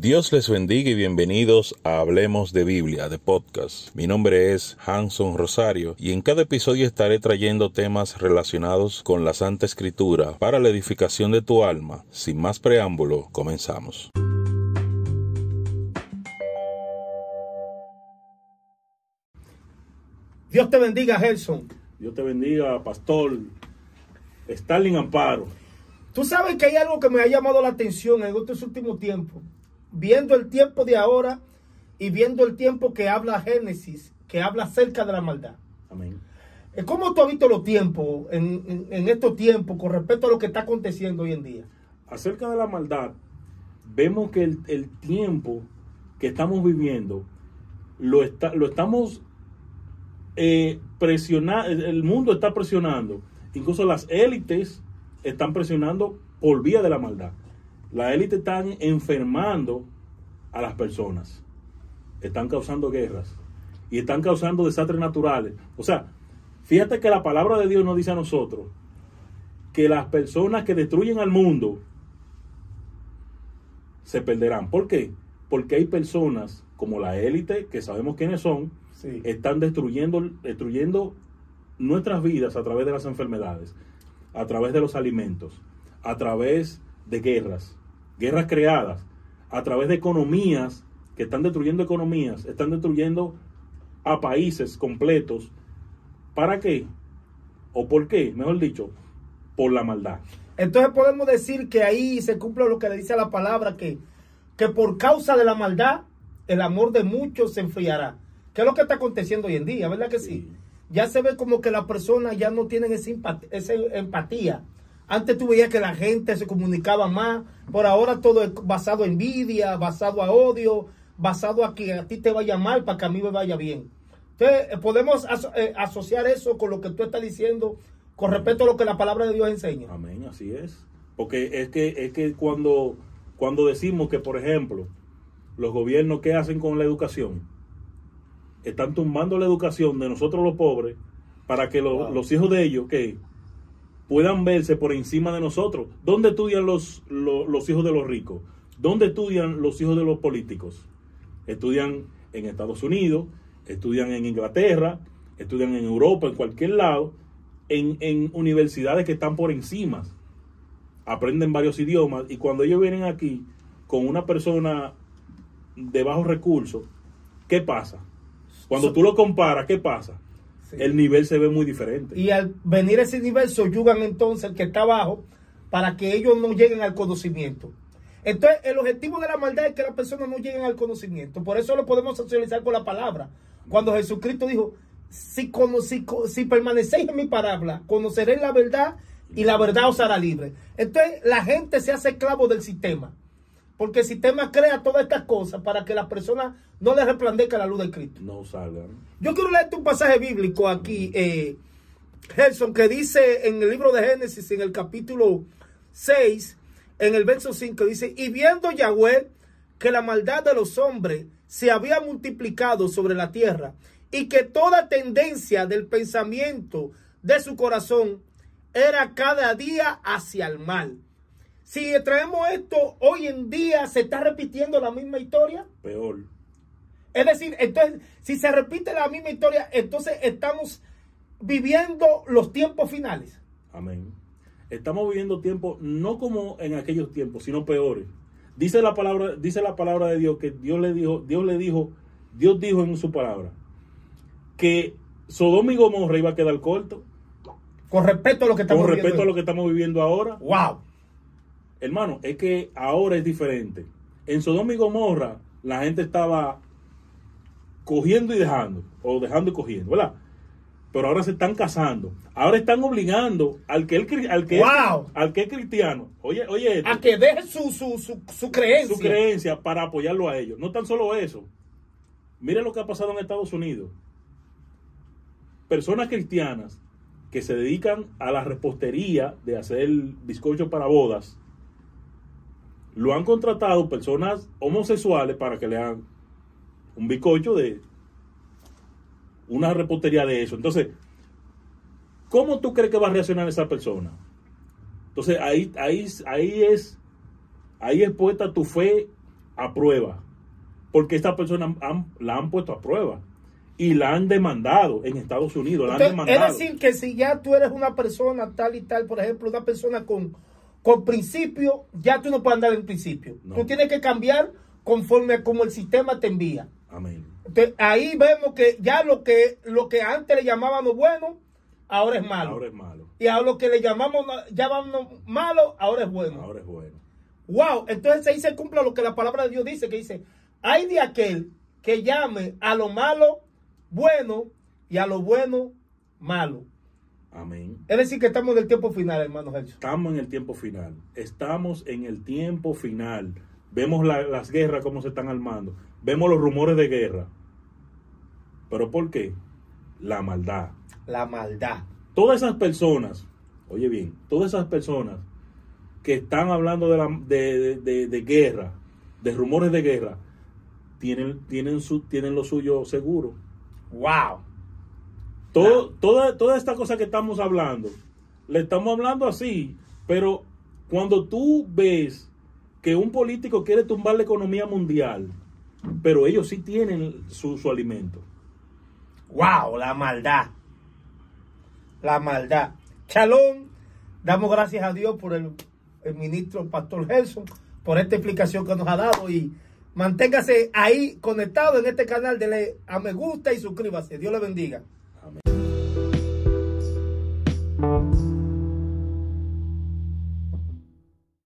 Dios les bendiga y bienvenidos a Hablemos de Biblia, de podcast. Mi nombre es Hanson Rosario y en cada episodio estaré trayendo temas relacionados con la Santa Escritura para la edificación de tu alma. Sin más preámbulo, comenzamos. Dios te bendiga, Gerson. Dios te bendiga, pastor Stalin Amparo. Tú sabes que hay algo que me ha llamado la atención en estos últimos tiempos. Viendo el tiempo de ahora y viendo el tiempo que habla Génesis, que habla acerca de la maldad. Amén. Eh, ¿Cómo tú has visto los tiempos en, en- en estos tiempos con respecto a lo que está aconteciendo hoy en día? Acerca de la maldad, vemos que el, el tiempo que estamos viviendo lo, está, lo estamos eh, presionando, el mundo está presionando, incluso las élites están presionando por vía de la maldad. Las élites están enfermando a las personas, están causando guerras y están causando desastres naturales. O sea, fíjate que la palabra de Dios nos dice a nosotros que las personas que destruyen al mundo se perderán. ¿Por qué? Porque hay personas como la élite, que sabemos quiénes son, Sí. están destruyendo, destruyendo nuestras vidas a través de las enfermedades, a través de los alimentos, a través de guerras, guerras creadas, a través de economías que están destruyendo economías, están destruyendo a países completos. ¿Para qué? ¿O por qué? Mejor dicho, por la maldad. Entonces podemos decir que ahí se cumple lo que le dice la palabra, que, que por causa de la maldad, el amor de muchos se enfriará. ¿Qué es lo que está aconteciendo hoy en día? ¿Verdad que sí? Sí. Ya se ve como que las personas ya no tienen esa, empat- esa empatía. Antes tú veías que la gente se comunicaba más, por ahora todo es basado en envidia, basado a odio, basado a que a ti te vaya mal para que a mí me vaya bien. Entonces, eh, podemos aso- eh, asociar eso con lo que tú estás diciendo con respecto a lo que la palabra de Dios enseña. Amén, así es. Porque es que, es que cuando, cuando decimos que, por ejemplo, los gobiernos, ¿qué hacen con la educación? Están tumbando la educación de nosotros los pobres para que lo- Wow. los hijos de ellos, que puedan verse por encima de nosotros. ¿Dónde estudian los, los, los hijos de los ricos? ¿Dónde estudian los hijos de los políticos? Estudian en Estados Unidos, estudian en Inglaterra, estudian en Europa, en cualquier lado, en, en universidades que están por encima. Aprenden varios idiomas y cuando ellos vienen aquí con una persona de bajos recursos, ¿qué pasa? Cuando tú lo comparas, ¿qué pasa? Sí. El nivel se ve muy diferente. Y al venir a ese nivel, se oyugan entonces el que está abajo para que ellos no lleguen al conocimiento. Entonces, el objetivo de la maldad es que las personas no lleguen al conocimiento. Por eso lo podemos socializar con la palabra. Cuando Jesucristo dijo, si, si, si permanecéis en mi palabra, conoceréis la verdad y la verdad os hará libre. Entonces, la gente se hace esclavo del sistema. Porque el sistema crea todas estas cosas para que las personas no les resplandezca la luz de Cristo. No salgan. Yo quiero leerte un pasaje bíblico aquí, eh, Gerson, que dice en el libro de Génesis, en el capítulo 6, en el verso 5, dice, y viendo Yahweh que la maldad de los hombres se había multiplicado sobre la tierra y que toda tendencia del pensamiento de su corazón era cada día hacia el mal. Si traemos esto, hoy en día se está repitiendo la misma historia. Peor. Es decir, entonces, si se repite la misma historia, entonces estamos viviendo los tiempos finales. Amén. Estamos viviendo tiempos no como en aquellos tiempos, sino peores. Dice la palabra, dice la palabra de Dios que Dios le dijo, Dios le dijo, Dios dijo en su palabra que Sodoma y Gomorra iba a quedar corto Con respecto a lo que estamos con respecto a lo que estamos viviendo ahora. ¡Wow! Hermano, es que ahora es diferente. En Sodoma y Gomorra la gente estaba cogiendo y dejando, o dejando y cogiendo, ¿verdad? Pero ahora se están casando. Ahora están obligando al que, el, al que, ¡Wow! es, al que es cristiano, oye, oye, esto, A que deje su, su, su, su creencia. su creencia para apoyarlo a ellos. No tan solo eso. Mire lo que ha pasado en Estados Unidos. Personas cristianas que se dedican a la repostería de hacer bizcochos para bodas, lo han contratado personas homosexuales para que le hagan un bizcocho de una repostería de eso. Entonces, ¿cómo tú crees que va a reaccionar esa persona? Entonces ahí, ahí, ahí es, ahí es puesta tu fe a prueba. Porque esta persona han- la han puesto a prueba. Y la han demandado en Estados Unidos. La han Entonces, demandado. es decir, que si ya tú eres una persona tal y tal, por ejemplo, una persona con, con principio, ya tú no puedes andar en principio. No. Tú tienes que cambiar conforme a como el sistema te envía. Amén. Entonces, ahí vemos que ya lo que, lo que antes le llamábamos bueno, ahora es malo. Ahora es malo. Y a lo que le llamamos llamamos malo, ahora es bueno. Ahora es bueno. Wow, entonces ahí se cumple lo que la palabra de Dios dice, que dice, hay de aquel que llame a lo malo bueno y a lo bueno malo. Amén. Es decir, que estamos en el tiempo final, hermano Jesús. Estamos en el tiempo final. Estamos en el tiempo final. Vemos la- las guerras cómo se están armando. Vemos los rumores de guerra. ¿Pero por qué? La maldad. La maldad. Todas esas personas, oye bien, todas esas personas que están hablando de, la, de, de- de- de guerra, de rumores de guerra, tienen, tienen, su, tienen lo suyo seguro. Wow. Todo, toda, toda esta cosa que estamos hablando, le estamos hablando así, pero cuando tú ves que un político quiere tumbar la economía mundial, pero ellos sí tienen su, su alimento. Wow, la maldad. La maldad. Chalón, damos gracias a Dios por el, el ministro Pastor Gelson, por esta explicación que nos ha dado y manténgase ahí conectado en este canal, dele a me gusta y suscríbase. Dios le bendiga.